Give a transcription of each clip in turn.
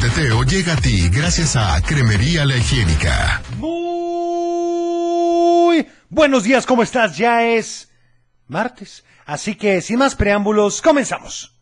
Club de Teo llega a ti gracias a Cremería La Higiénica. Muy buenos días, ¿cómo estás? Ya es martes, así que sin más preámbulos, comenzamos.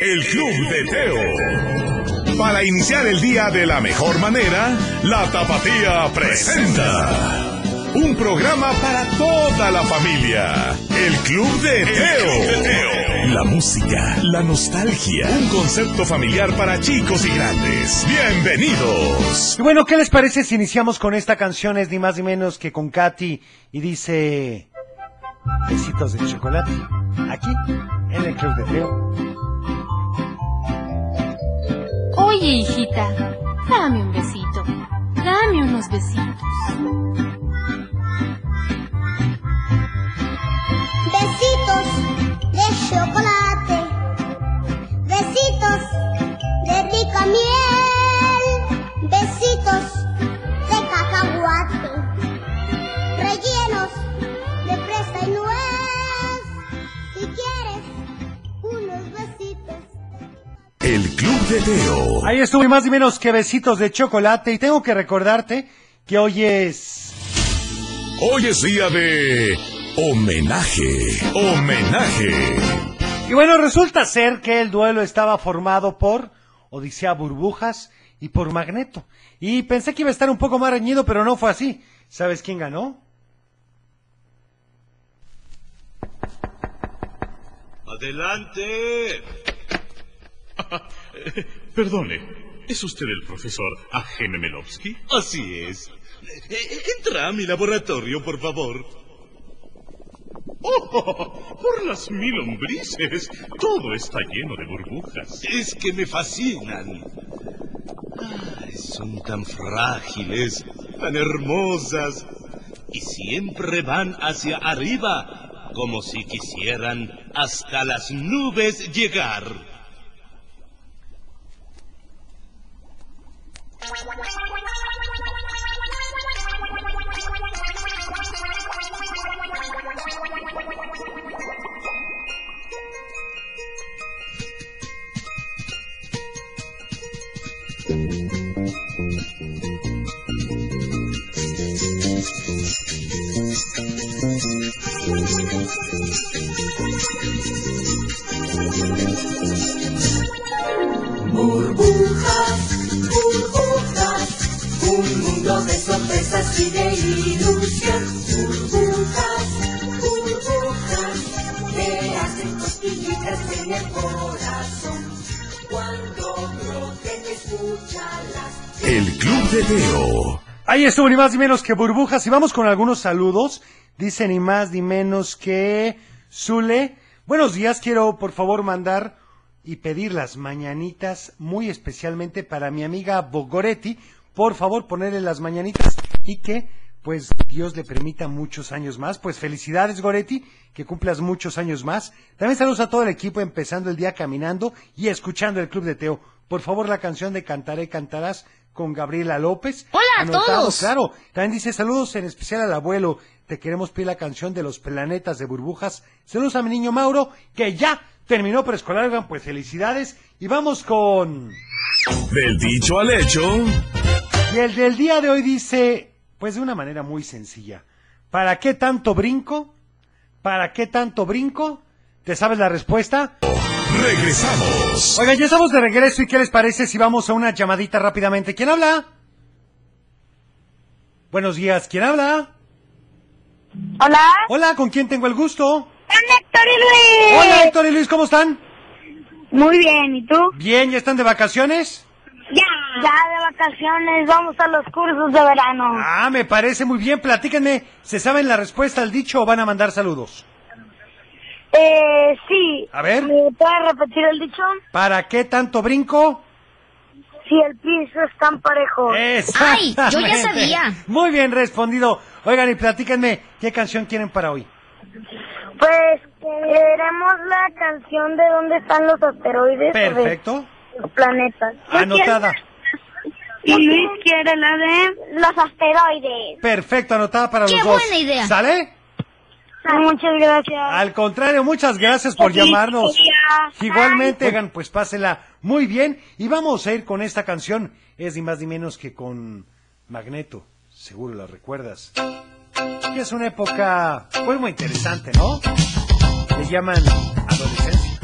El Club de Teo. Para iniciar el día de la mejor manera, la Tapatía presenta. Un programa para toda la familia. El Club de Teo. La música, la nostalgia. Un concepto familiar para chicos y grandes. Bienvenidos. Y bueno, ¿qué les parece si iniciamos con esta canción? Es ni más ni menos que con Katy y dice... Besitos de chocolate. Aquí, en el Club de Teo. Oye, hijita, dame un besito. Dame unos besitos. Besitos de chocolate, El Club de Teo. Ahí estuvo y más ni menos que besitos de chocolate. Y tengo que recordarte que hoy es... Hoy es día de homenaje. Homenaje. Y bueno, resulta ser que el duelo estaba formado por Odisea Burbujas y por Magneto. Y pensé que iba a estar un poco más reñido, pero no fue así. ¿Sabes quién ganó? ¡Adelante! Eh, Perdone, ¿es usted el profesor Agenemelovsky? Así es. Eh, Entra a mi laboratorio, por favor. ¡Oh! Por las mil lombrices. Todo está lleno de burbujas. Es que me fascinan. Ay, son tan frágiles, tan hermosas, y siempre van hacia arriba, como si quisieran hasta las nubes llegar. Y de ilusión. Burbujas, burbujas, que hacen cosquillitas en el corazón. Cuando. El Club de Teo. Ahí estuvo ni más ni menos que burbujas. Y vamos con algunos saludos. Dice ni más ni menos que Zule. Buenos días, quiero por favor mandar y pedir las mañanitas muy especialmente para mi amiga Bogoretti. Por favor, ponerle las mañanitas y que pues Dios le permita muchos años más. Pues felicidades Goretti, que cumplas muchos años más. También saludos a todo el equipo empezando el día caminando y escuchando el Club de Teo. Por favor, la canción de Cantaré Cantarás con Gabriela López. Hola a Anotado, todos. Claro, también dice saludos en especial al abuelo. Te queremos pedir la canción de los planetas de burbujas. Saludos a mi niño Mauro, que ya terminó preescolar. Pues felicidades. Y vamos con... Del dicho al hecho. Y el del día de hoy dice, pues de una manera muy sencilla. ¿Para qué tanto brinco? ¿Para qué tanto brinco? ¿Te sabes la respuesta? Regresamos. Oigan, ya estamos de regreso y ¿qué les parece si vamos a una llamadita rápidamente? ¿Quién habla? Buenos días, ¿quién habla? Hola, Hola, ¿con quién tengo el gusto? soy Héctor y Luis. Hola, Héctor y Luis, ¿cómo están? Muy bien, ¿y tú? Bien, ¿ya están de vacaciones? Ya. De vacaciones, vamos a los cursos de verano. Ah, me parece muy bien. Platíquenme, ¿se saben la respuesta al dicho o van a mandar saludos? Eh, sí. A ver. ¿Me puedes repetir el dicho? ¿Para qué tanto brinco? Si el piso es tan parejo. Ay, yo ya sabía. Muy bien respondido. Oigan, y platíquenme, ¿qué canción quieren para hoy? Pues queremos la canción de dónde están los asteroides. Perfecto. Los planetas. Anotada. Y Luis quiere la de los asteroides. Perfecto, anotada para ¡Qué los dos. buena idea! ¿Sale? Muchas gracias. Al contrario, muchas gracias por llamarnos. Igualmente, hagan, pues pásela muy bien. Y vamos a ir con esta canción. Es ni más ni menos que con Magneto. Seguro la recuerdas. Que es una época, pues muy interesante, ¿no? Le llaman adolescencia.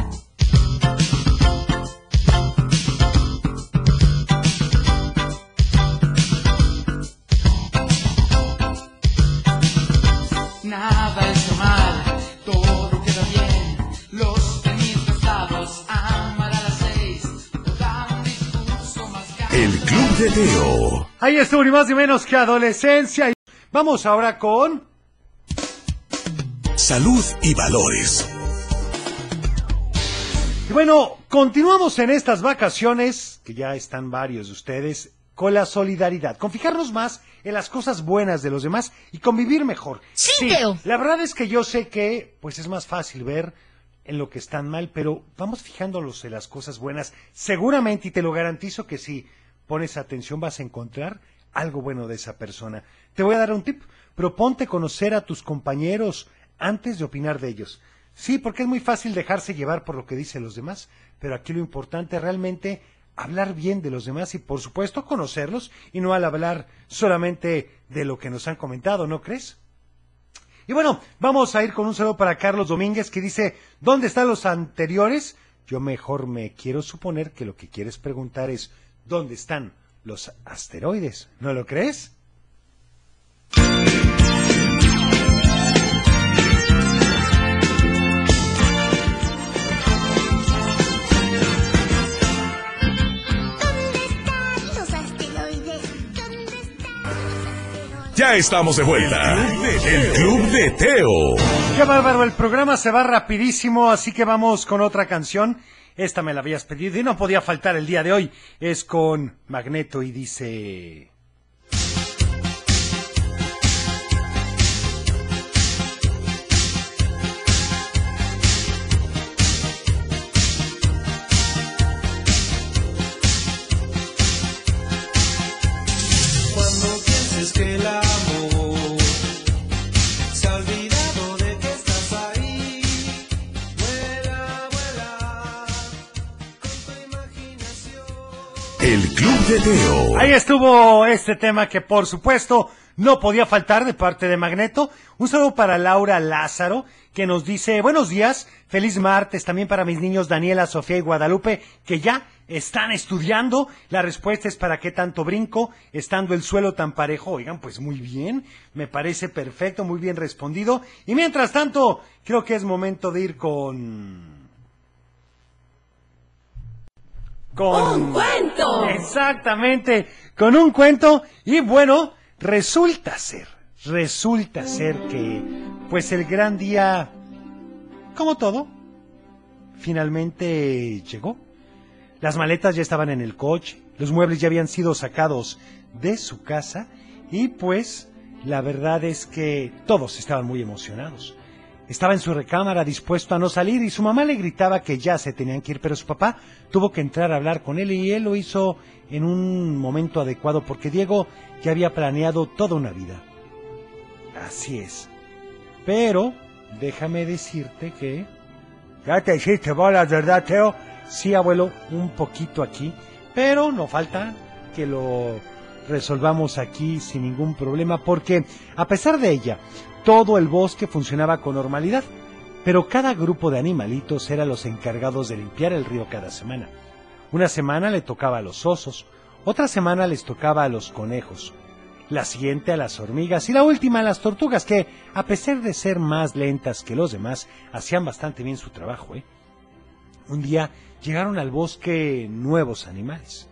Teo. Ahí estuvo ni más ni menos que adolescencia. Vamos ahora con... Salud y valores. Y bueno, continuamos en estas vacaciones, que ya están varios de ustedes, con la solidaridad, con fijarnos más en las cosas buenas de los demás y convivir mejor. Sí, Teo. La verdad es que yo sé que pues es más fácil ver en lo que están mal, pero vamos fijándonos en las cosas buenas. Seguramente, y te lo garantizo que si pones atención vas a encontrar algo bueno de esa persona. Te voy a dar un tip. Proponte conocer a tus compañeros antes de opinar de ellos. Sí, porque es muy fácil dejarse llevar por lo que dicen los demás, pero aquí lo importante es realmente hablar bien de los demás y por supuesto conocerlos y no al hablar solamente de lo que nos han comentado, ¿no crees? Y bueno, vamos a ir con un saludo para Carlos Domínguez que dice, ¿dónde están los anteriores? Yo mejor me quiero suponer que lo que quieres preguntar es, ¿dónde están los asteroides? ¿No lo crees? Los asteroides. ¿Dónde están los asteroides? Ya estamos de vuelta. El Club de Teo. Qué bárbaro, el programa se va rapidísimo, así que vamos con otra canción. Esta me la habías pedido y no podía faltar el día de hoy. Es con Magneto y dice... Ahí estuvo este tema que por supuesto no podía faltar de parte de Magneto. Un saludo para Laura Lázaro que nos dice buenos días, feliz martes también para mis niños Daniela, Sofía y Guadalupe que ya están estudiando. La respuesta es para qué tanto brinco estando el suelo tan parejo. Oigan, pues muy bien, me parece perfecto, muy bien respondido. Y mientras tanto, creo que es momento de ir con... Con... ¡Un cuento! Exactamente, con un cuento y bueno, resulta ser, resulta ser que pues el gran día, como todo, finalmente llegó. Las maletas ya estaban en el coche, los muebles ya habían sido sacados de su casa y pues la verdad es que todos estaban muy emocionados. Estaba en su recámara dispuesto a no salir y su mamá le gritaba que ya se tenían que ir, pero su papá tuvo que entrar a hablar con él y él lo hizo en un momento adecuado porque Diego ya había planeado toda una vida. Así es. Pero déjame decirte que... Ya te hiciste bolas, ¿verdad, Teo? Sí, abuelo, un poquito aquí, pero no falta que lo resolvamos aquí sin ningún problema porque, a pesar de ella, todo el bosque funcionaba con normalidad, pero cada grupo de animalitos era los encargados de limpiar el río cada semana. Una semana le tocaba a los osos, otra semana les tocaba a los conejos, la siguiente a las hormigas y la última a las tortugas, que, a pesar de ser más lentas que los demás, hacían bastante bien su trabajo. ¿eh? Un día llegaron al bosque nuevos animales.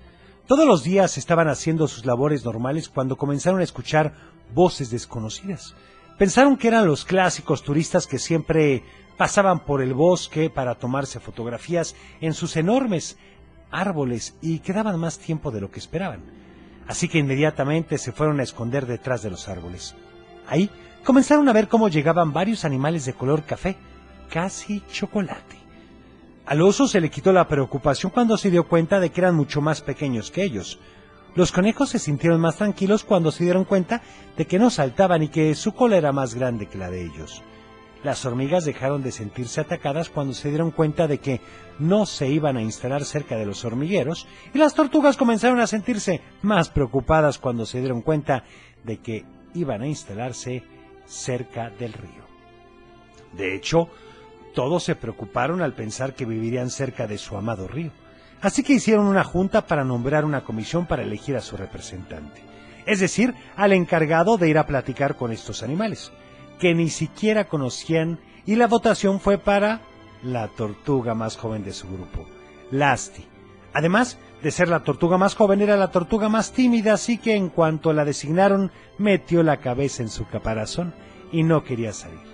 Todos los días estaban haciendo sus labores normales cuando comenzaron a escuchar voces desconocidas. Pensaron que eran los clásicos turistas que siempre pasaban por el bosque para tomarse fotografías en sus enormes árboles y quedaban más tiempo de lo que esperaban. Así que inmediatamente se fueron a esconder detrás de los árboles. Ahí comenzaron a ver cómo llegaban varios animales de color café, casi chocolate. Al oso se le quitó la preocupación cuando se dio cuenta de que eran mucho más pequeños que ellos. Los conejos se sintieron más tranquilos cuando se dieron cuenta de que no saltaban y que su cola era más grande que la de ellos. Las hormigas dejaron de sentirse atacadas cuando se dieron cuenta de que no se iban a instalar cerca de los hormigueros y las tortugas comenzaron a sentirse más preocupadas cuando se dieron cuenta de que iban a instalarse cerca del río. De hecho, todos se preocuparon al pensar que vivirían cerca de su amado río. Así que hicieron una junta para nombrar una comisión para elegir a su representante. Es decir, al encargado de ir a platicar con estos animales, que ni siquiera conocían, y la votación fue para la tortuga más joven de su grupo, Lasti. Además de ser la tortuga más joven, era la tortuga más tímida, así que en cuanto la designaron, metió la cabeza en su caparazón y no quería salir.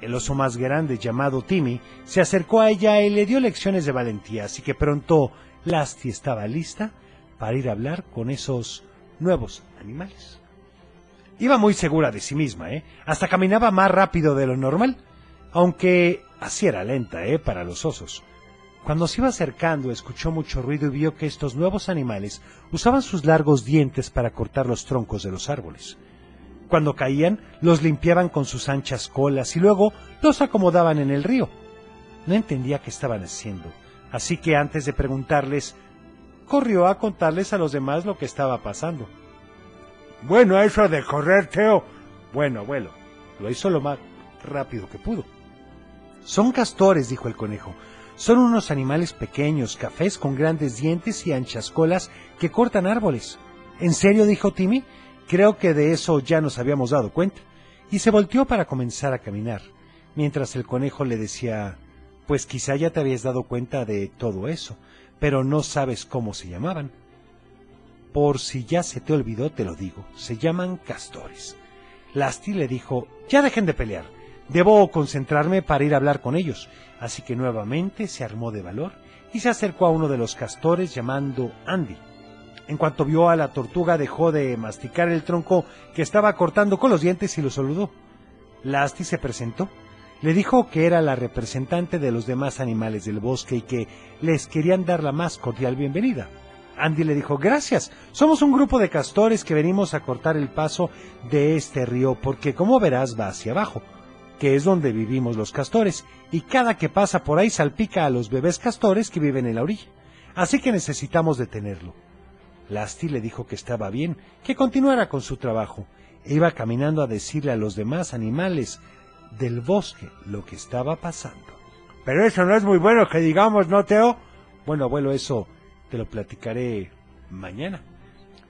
El oso más grande, llamado Timmy, se acercó a ella y le dio lecciones de valentía, así que pronto Lasti estaba lista para ir a hablar con esos nuevos animales. Iba muy segura de sí misma, ¿eh? Hasta caminaba más rápido de lo normal, aunque así era lenta, ¿eh? Para los osos. Cuando se iba acercando, escuchó mucho ruido y vio que estos nuevos animales usaban sus largos dientes para cortar los troncos de los árboles. Cuando caían, los limpiaban con sus anchas colas y luego los acomodaban en el río. No entendía qué estaban haciendo, así que antes de preguntarles, corrió a contarles a los demás lo que estaba pasando. Bueno, eso de correr, Teo. Bueno, abuelo, lo hizo lo más rápido que pudo. Son castores, dijo el conejo. Son unos animales pequeños, cafés con grandes dientes y anchas colas que cortan árboles. ¿En serio? dijo Timmy. Creo que de eso ya nos habíamos dado cuenta. Y se volteó para comenzar a caminar, mientras el conejo le decía, pues quizá ya te habías dado cuenta de todo eso, pero no sabes cómo se llamaban. Por si ya se te olvidó, te lo digo, se llaman castores. Lasti le dijo, ya dejen de pelear, debo concentrarme para ir a hablar con ellos. Así que nuevamente se armó de valor y se acercó a uno de los castores llamando Andy. En cuanto vio a la tortuga dejó de masticar el tronco que estaba cortando con los dientes y lo saludó. Lasti se presentó. Le dijo que era la representante de los demás animales del bosque y que les querían dar la más cordial bienvenida. Andy le dijo, gracias, somos un grupo de castores que venimos a cortar el paso de este río porque como verás va hacia abajo, que es donde vivimos los castores, y cada que pasa por ahí salpica a los bebés castores que viven en la orilla. Así que necesitamos detenerlo. Lasti le dijo que estaba bien, que continuara con su trabajo, e iba caminando a decirle a los demás animales del bosque lo que estaba pasando. Pero eso no es muy bueno que digamos, ¿no, Teo? Bueno, abuelo, eso te lo platicaré mañana.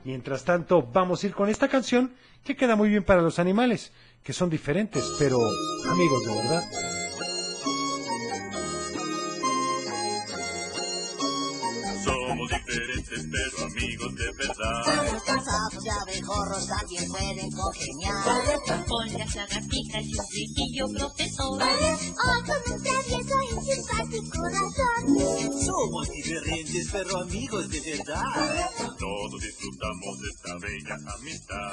Mientras tanto, vamos a ir con esta canción que queda muy bien para los animales, que son diferentes, pero amigos de verdad. Diferentes, pero amigos de verdad. Cansados de abejorros también pueden congeniar. Con las lagartijas y un riquillo profesor. Hoy con un travieso y simpático razón. Somos diferentes, pero amigos de verdad. Todos disfrutamos de esta bella amistad.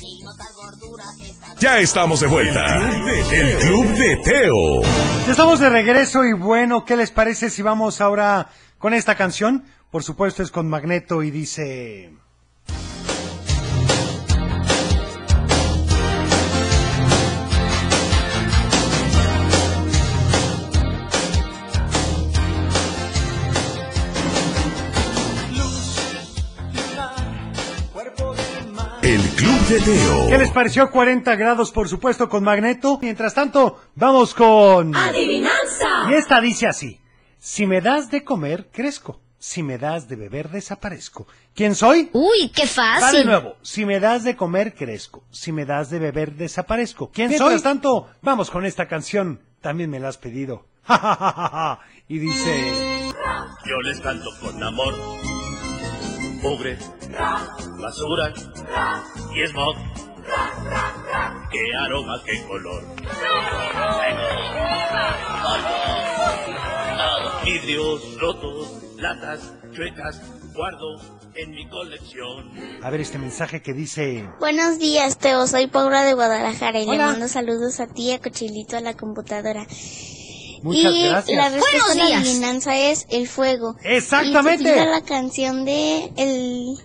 Y Ya estamos de vuelta. El Club de Teo. Ya estamos de regreso y bueno, ¿qué les parece si vamos ahora con esta canción? Por supuesto es con Magneto y dice... El Club de Teo. ¿Qué les pareció 40 grados, por supuesto, con Magneto? Mientras tanto, vamos con... ¡Adivinanza! Y esta dice así. Si me das de comer, crezco. Si me das de beber, desaparezco. ¿Quién soy? Uy, qué Va de fácil. nuevo. Si me das de comer, crezco. Si me das de beber, desaparezco. ¿Quién soy? Mientras tanto, vamos con esta canción. También me la has pedido. y dice... Yo les canto con amor. Mugre, basura y smog. Qué aroma, qué color. Vidrios rotos, latas chuecas, guardo en mi colección. A ver este mensaje que dice... Buenos días, Teo. Soy Paula de Guadalajara y le mando saludos a ti a Cochilito a la computadora. Muchas y gracias. la respuesta a la adivinanza es el fuego. Exactamente. Y la canción de el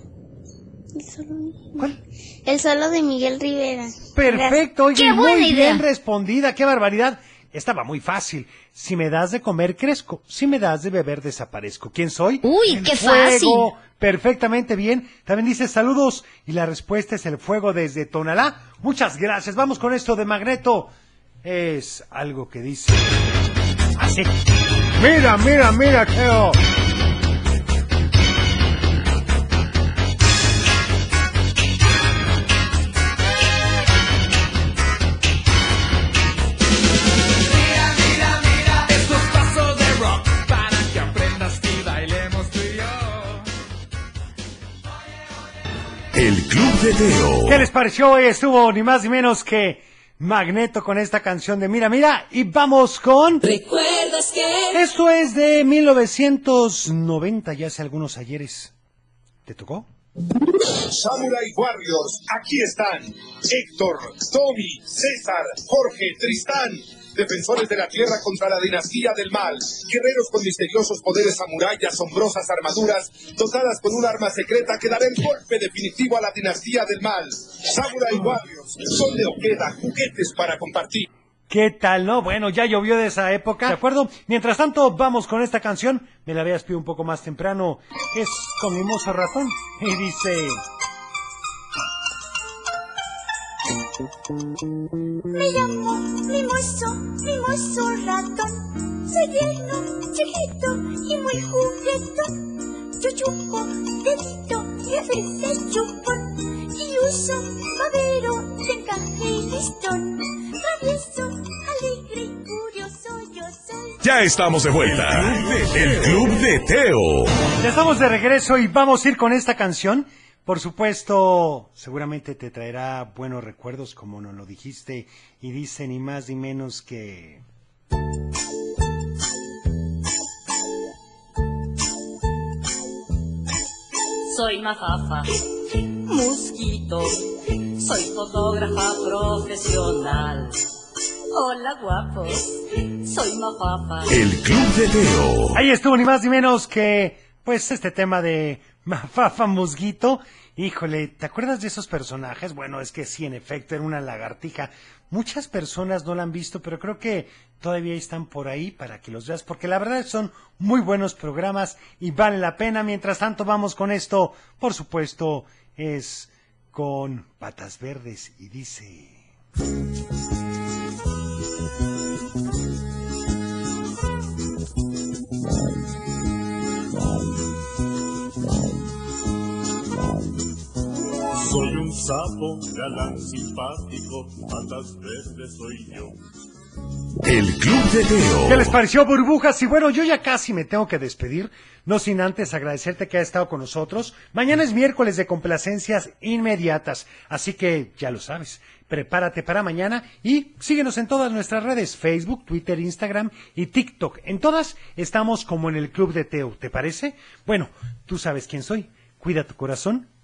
¿Cuál? El solo de Miguel Rivera. Perfecto, oye, ¡Qué buena muy idea! bien respondida, qué barbaridad. Estaba muy fácil. Si me das de comer, crezco. Si me das de beber, desaparezco. ¿Quién soy? Uy, El qué fuego. fácil. Perfectamente bien. También dice saludos y la respuesta es el fuego desde Tonalá. Muchas gracias. Vamos con esto de Magneto. Es algo que dice así. Mira, mira, mira, Teo. Teo. ¿Qué les pareció? Hoy estuvo ni más ni menos que Magneto con esta canción de Mira, Mira. Y vamos con... ¿Recuerdas que? Esto es de 1990, ya hace algunos ayeres. ¿Te tocó? Samurai Warriors, aquí están. Héctor, Tommy, César, Jorge, Tristán. Defensores de la tierra contra la dinastía del mal. Guerreros con misteriosos poderes samurai y asombrosas armaduras, dotadas con un arma secreta que dará el golpe definitivo a la dinastía del mal. Samurai Warriors, son de Oqueda, juguetes para compartir. ¿Qué tal, no? Bueno, ya llovió de esa época, ¿de acuerdo? Mientras tanto, vamos con esta canción. Me la habías pedido un poco más temprano. Es con Mimoso Ratón. Y dice... Me llamo Mimoso, juguetón. Yo chupo dedito y a veces chupón. Y uso babero de encaje y listón. Travieso, alegre y curioso yo soy. Ya estamos de vuelta. El Club de Teo. Ya estamos de regreso y vamos a ir con esta canción. Por supuesto, seguramente te traerá buenos recuerdos, como nos lo dijiste, y dice ni más ni menos que... Soy mafafa, mosquito, soy fotógrafa profesional. Hola guapos, soy mafafa. El Club de Teo. Ahí estuvo ni más ni menos que, pues, este tema de Mafafa Musguito. Híjole, ¿te acuerdas de esos personajes? Bueno, es que sí, en efecto, era una lagartija. Muchas personas no la han visto, pero creo que todavía están por ahí para que los veas, porque la verdad son muy buenos programas y vale la pena. Mientras tanto, vamos con esto. Por supuesto, es con patas verdes y dice... un galán simpático, patas verdes soy yo. El Club de Teo. ¿Qué les pareció, burbujas? Y bueno, yo ya casi me tengo que despedir, no sin antes agradecerte que has estado con nosotros. Mañana es miércoles de complacencias inmediatas, así que ya lo sabes. Prepárate para mañana y síguenos en todas nuestras redes, Facebook, Twitter, Instagram y TikTok. En todas estamos como en el Club de Teo, ¿te parece? Bueno, tú sabes quién soy. Cuida tu corazón,